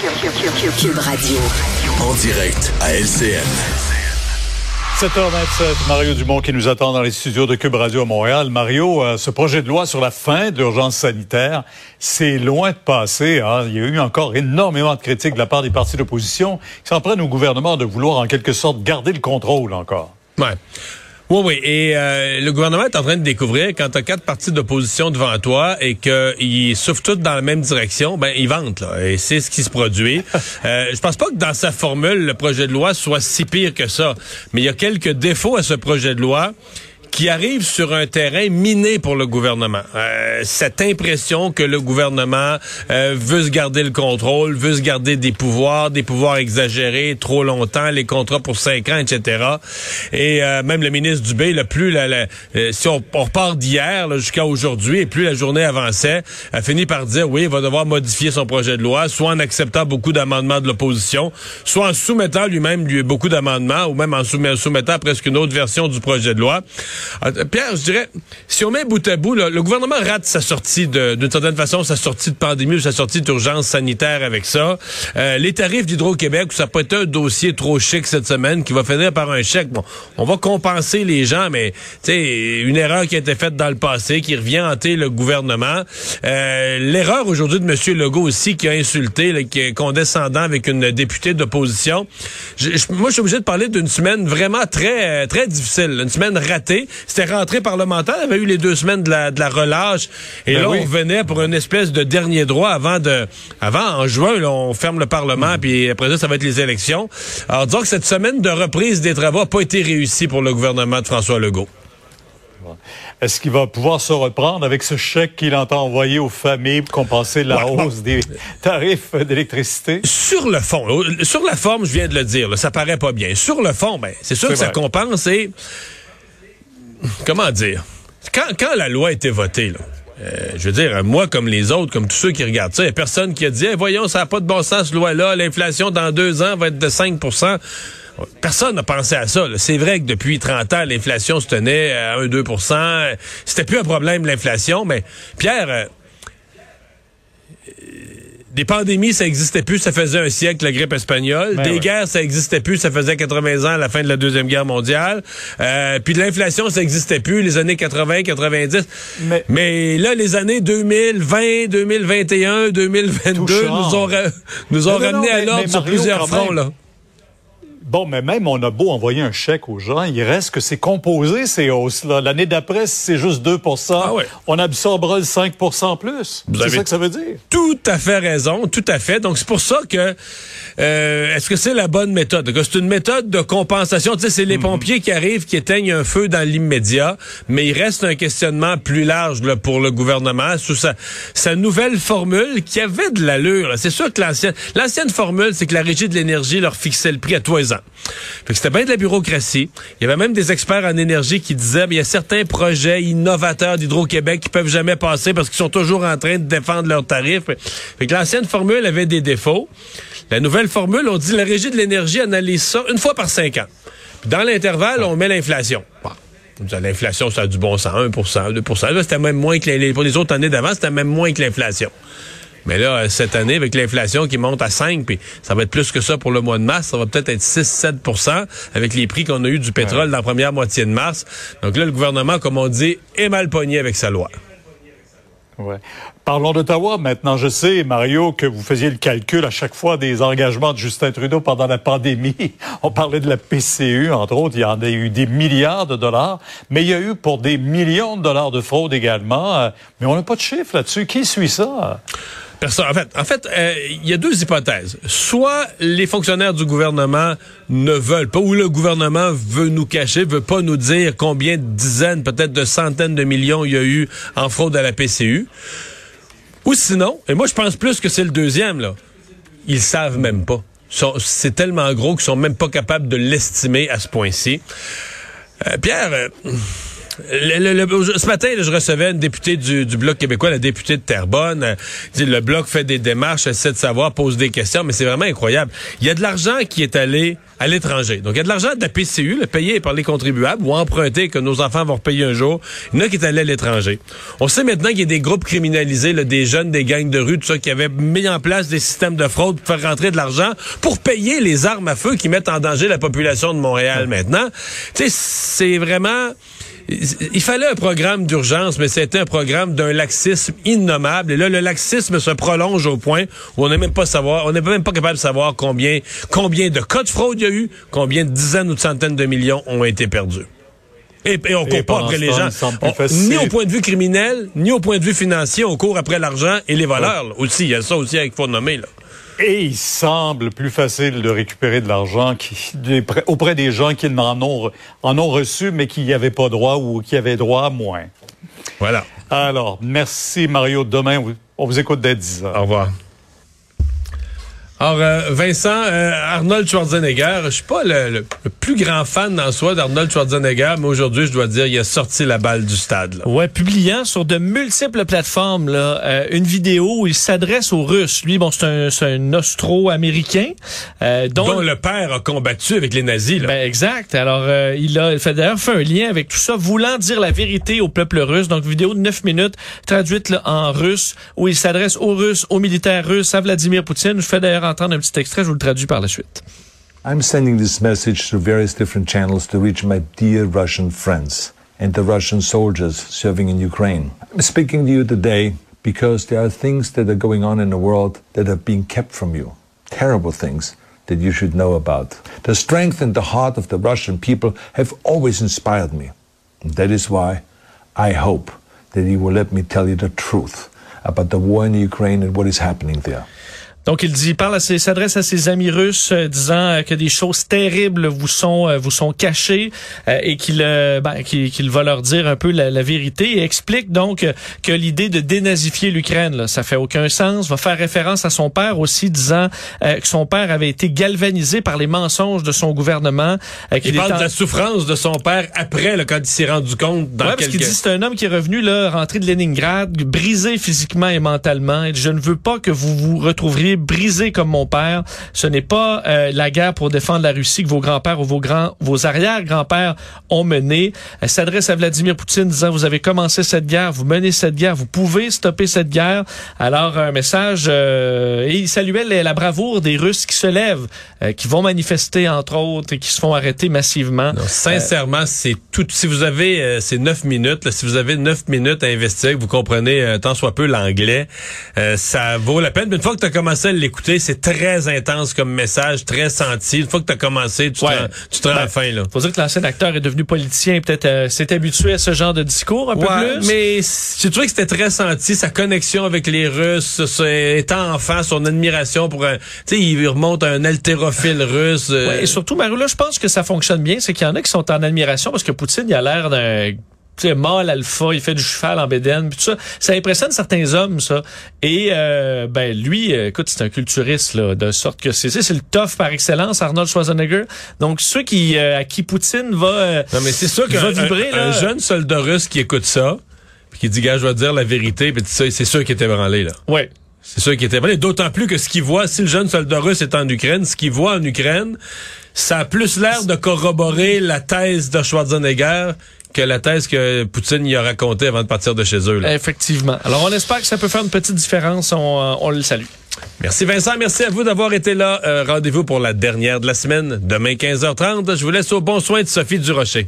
Cube Radio. En direct à LCN. 7h27, Mario Dumont qui nous attend dans les studios de Cube Radio à Montréal. Mario, euh, ce projet de loi sur la fin de l'urgence sanitaire, c'est loin de passer. Hein. Il y a eu encore énormément de critiques de la part des partis d'opposition qui s'en prennent au gouvernement de vouloir en quelque sorte garder le contrôle encore. Ouais. Oui, oui. Et euh, le gouvernement est en train de découvrir quand tu as quatre partis d'opposition devant toi et qu'ils souffrent tous dans la même direction, ben ils vantent là. Et c'est ce qui se produit. euh, je pense pas que dans sa formule le projet de loi soit si pire que ça, mais il y a quelques défauts à ce projet de loi qui arrive sur un terrain miné pour le gouvernement. Euh, cette impression que le gouvernement euh, veut se garder le contrôle, veut se garder des pouvoirs, des pouvoirs exagérés trop longtemps, les contrats pour cinq ans, etc. Et euh, même le ministre Dubé, le plus la, la, euh, si on, on repart d'hier jusqu'à aujourd'hui, et plus la journée avançait, a fini par dire oui, il va devoir modifier son projet de loi, soit en acceptant beaucoup d'amendements de l'opposition, soit en soumettant lui-même lui, beaucoup d'amendements, ou même en soumettant presque une autre version du projet de loi. Ah, Pierre, je dirais, si on met bout à bout, là, le gouvernement rate sa sortie d'une certaine façon, sa sortie de pandémie ou sa sortie d'urgence sanitaire avec ça. Euh, les tarifs d'Hydro-Québec, ça peut être un dossier trop chic cette semaine qui va finir par un chèque. Bon, on va compenser les gens, mais sais, une erreur qui a été faite dans le passé, qui revient hanter le gouvernement. Euh, L'erreur aujourd'hui de M. Legault aussi, qui a insulté, là, qui est condescendant avec une députée d'opposition. Moi, je suis obligé de parler d'une semaine vraiment très, très difficile, une semaine ratée. C'était rentré parlementaire, il y avait eu les deux semaines de la, de la relâche, et Ben là, oui. on revenait pour une espèce de dernier droit avant de, avant, en juin, là, on ferme le Parlement, Hmm. puis après ça, ça va être les élections. Alors, disons que cette semaine de reprise des travaux n'a pas été réussie pour le gouvernement de François Legault. Est-ce qu'il va pouvoir se reprendre avec ce chèque qu'il entend envoyer aux familles pour compenser la Ouais, bon. hausse des tarifs d'électricité? Sur le fond, sur la forme, je viens de le dire, là, ça paraît pas bien. Sur le fond, ben, c'est sûr que ça compense et comment dire? Quand, la loi a été votée, là, euh, je veux dire, moi comme les autres, comme tous ceux qui regardent ça, il n'y a personne qui a dit, voyons, ça n'a pas de bon sens, cette loi-là, l'inflation dans deux ans va être de 5% Personne n'a pensé à ça. C'est vrai que depuis 30 ans, l'inflation se tenait à 1-2% C'était plus un problème, l'inflation, mais Pierre, euh, des pandémies, ça existait plus, ça faisait un siècle, la grippe espagnole. Ben des ouais. guerres, ça existait plus, ça faisait 80 ans à la fin de la Deuxième Guerre mondiale. Euh, puis de l'inflation, ça existait plus, les années 80, 90. Mais- Mais là, les années 2020, 2021, 2022 Tout change. nous ont, ra- nous ont Non, ramené non, à l'ordre sur plusieurs fronts, là. Bon, mais même on a beau envoyer un chèque aux gens, il reste que c'est composé ces hausses-là. L'année d'après, si c'est juste 2 Ah ouais. on absorbera le 5 en plus. Vous C'est ça que ça veut dire. Tout à fait raison, tout à fait. Donc c'est pour ça que euh, est-ce que c'est la bonne méthode? C'est une méthode de compensation? Tu sais, c'est les pompiers qui arrivent, qui éteignent un feu dans l'immédiat, mais il reste un questionnement plus large là, pour le gouvernement sous sa, sa nouvelle formule qui avait de l'allure. C'est sûr que l'ancienne l'ancienne formule, c'est que la régie de l'énergie leur fixait le prix à tous les ans. Fait que c'était bien de la bureaucratie. Il y avait même des experts en énergie qui disaient, il y a certains projets innovateurs d'Hydro-Québec qui peuvent jamais passer parce qu'ils sont toujours en train de défendre leurs tarifs. Fait que l'ancienne formule avait des défauts. La nouvelle formule, on dit la régie de l'énergie analyse ça une fois par cinq ans. Puis dans l'intervalle, on met l'inflation. L'inflation, ça a du bon sens, 1% 2 Là, c'était même moins que les, pour les autres années d'avant, c'était même moins que l'inflation. Mais là, euh, cette année, avec l'inflation qui monte à 5, puis ça va être plus que ça pour le mois de mars, ça va peut-être être 6-7 avec les prix qu'on a eu du pétrole dans la première moitié de mars. Donc là, le gouvernement, comme on dit, est mal pogné avec sa loi. Ouais. Parlons d'Ottawa maintenant. Je sais, Mario, que vous faisiez le calcul à chaque fois des engagements de Justin Trudeau pendant la pandémie. On parlait de la PCU, entre autres. Il y en a eu des milliards de dollars, mais il y a eu pour des millions de dollars de fraude également. Euh, Mais on n'a pas de chiffre là-dessus. Qui suit ça? Personne. En fait, en fait, euh, il y a deux hypothèses. Soit les fonctionnaires du gouvernement ne veulent pas, ou le gouvernement veut nous cacher, veut pas nous dire combien de dizaines, peut-être de centaines de millions il y a eu en fraude à la PCU. Ou sinon, et moi je pense plus que c'est le deuxième là, ils savent même pas. C'est tellement gros qu'ils sont même pas capables de l'estimer à ce point-ci. Euh, Pierre. euh, ce matin, je recevais une députée du, Bloc québécois, la députée de Terrebonne. Euh, le Bloc fait des démarches, essaie de savoir, pose des questions, mais c'est vraiment incroyable. Il y a de l'argent qui est allé à l'étranger. Donc, il y a de l'argent de la PCU, le payé par les contribuables, ou emprunté que nos enfants vont repayer un jour. Il y en a qui est allé à l'étranger. On sait maintenant qu'il y a des groupes criminalisés, des jeunes, des gangs de rue, tout ça, qui avaient mis en place des systèmes de fraude pour faire rentrer de l'argent pour payer les armes à feu qui mettent en danger la population de Montréal maintenant. Tu sais, c'est vraiment il fallait un programme d'urgence, mais c'était un programme d'un laxisme innommable. Et là, le laxisme se prolonge au point où on n'est même pas savoir, on n'est même pas capable de savoir combien, combien de cas de fraude il y a eu, combien de dizaines ou de centaines de millions ont été perdus. Et, on court pas après les gens. ni au point de vue criminel, ni au point de vue financier, on court après l'argent et les valeurs aussi. Il y a ça aussi qu'il faut nommer. Là. Et il semble plus facile de récupérer de l'argent auprès des gens qui en ont, en ont reçu, mais qui n'y avaient pas droit ou qui avaient droit moins. Voilà. Alors, merci Mario. Demain, on vous écoute dès 10 heures. Au revoir. Alors, euh, Vincent, euh, Arnold Schwarzenegger, je suis pas le, plus grand fan en soi d'Arnold Schwarzenegger, mais aujourd'hui, je dois dire, il a sorti la balle du stade. Là. Ouais, publiant sur de multiples plateformes là, euh, une vidéo où il s'adresse aux Russes. Lui, bon, c'est un, un Austro-américain. Dont, dont, le père a combattu avec les nazis. Là. Ben, exact. Alors, il a fait, d'ailleurs fait un lien avec tout ça, voulant dire la vérité au peuple russe. Donc, vidéo de 9 minutes, traduite là, en russe, où il s'adresse aux Russes, aux militaires russes, à Vladimir Poutine. Je fais d'ailleurs entendre un petit extrait, je vous le traduis par la suite. I'm sending this message through various different channels to reach my dear Russian friends and the Russian soldiers serving in Ukraine. I'm speaking to you today because there are things that are going on in the world that are being kept from you. Terrible things that you should know about. The strength and the heart of the Russian people have always inspired me. And that is why I hope that you will let me tell you the truth about the war in Ukraine and what is happening there. Donc il dit, parle s'adresse à ses amis russes, euh, disant euh, que des choses terribles vous sont euh, vous sont cachées et qu'il ben, qu'il va leur dire un peu la, vérité et explique donc que l'idée de dénazifier l'Ukraine, là, ça fait aucun sens. Va faire référence à son père aussi, disant que son père avait été galvanisé par les mensonges de son gouvernement. il parle de la souffrance de son père après, là, quand il s'est rendu compte. Dans ouais, parce qu'il dit c'est un homme qui est revenu là, rentré de Leningrad, brisé physiquement et mentalement. Et je ne veux pas que vous vous retrouviez brisé comme mon père. Ce n'est pas euh, la guerre pour défendre la Russie que vos grands-pères ou vos grands, vos arrière-grands-pères ont menée. Elle s'adresse à Vladimir Poutine disant vous avez commencé cette guerre, vous menez cette guerre, vous pouvez stopper cette guerre. Alors un message euh, et il saluait la, bravoure des Russes qui se lèvent, euh, qui vont manifester entre autres et qui se font arrêter massivement. sincèrement, c'est tout. Si vous avez ces neuf minutes, si vous avez neuf minutes à investir, que vous comprenez tant soit peu l'anglais, ça vaut la peine. une fois que tu as commencé à l'écouter, c'est très intense comme message, très senti. Une fois que tu as commencé, tu te rends, à la ben, fin. Là. Faut dire que l'ancien acteur est devenu politicien, peut-être euh, s'est habitué à ce genre de discours un peu plus? Mais j'ai trouvé que c'était très senti, sa connexion avec les Russes, étant enfant, son admiration pour un... Tu sais, il remonte à un haltérophile russe. Euh. Ouais, et surtout, Marie, là, je pense que ça fonctionne bien, c'est qu'il y en a qui sont en admiration parce que Poutine, il a l'air d'un sais, mâle alpha, il fait du cheval en bédaine, puis tout ça. Ça impressionne certains hommes, ça. Et euh, ben lui, euh, écoute, c'est un culturiste, là, de sorte que c'est c'est le tough par excellence, Arnold Schwarzenegger. Donc ceux qui à qui Poutine va, non mais c'est sûr qu'un vibrer, un, jeune soldat russe qui écoute ça, puis qui dit gars, je vais dire la vérité, puis ça, c'est sûr qu'il était branlé là. Ouais. C'est sûr qu'il était branlé. D'autant plus que ce qu'il voit, si le jeune soldat russe est en Ukraine, ce qu'il voit en Ukraine, ça a plus l'air de corroborer la thèse de Schwarzenegger que la thèse que Poutine y a raconté avant de partir de chez eux. Effectivement. Alors, on espère que ça peut faire une petite différence. On, euh, on le salue. Merci Vincent, merci à vous d'avoir été là. Euh, rendez-vous pour la dernière de la semaine, demain 15h30. Je vous laisse au bon soin de Sophie Durocher.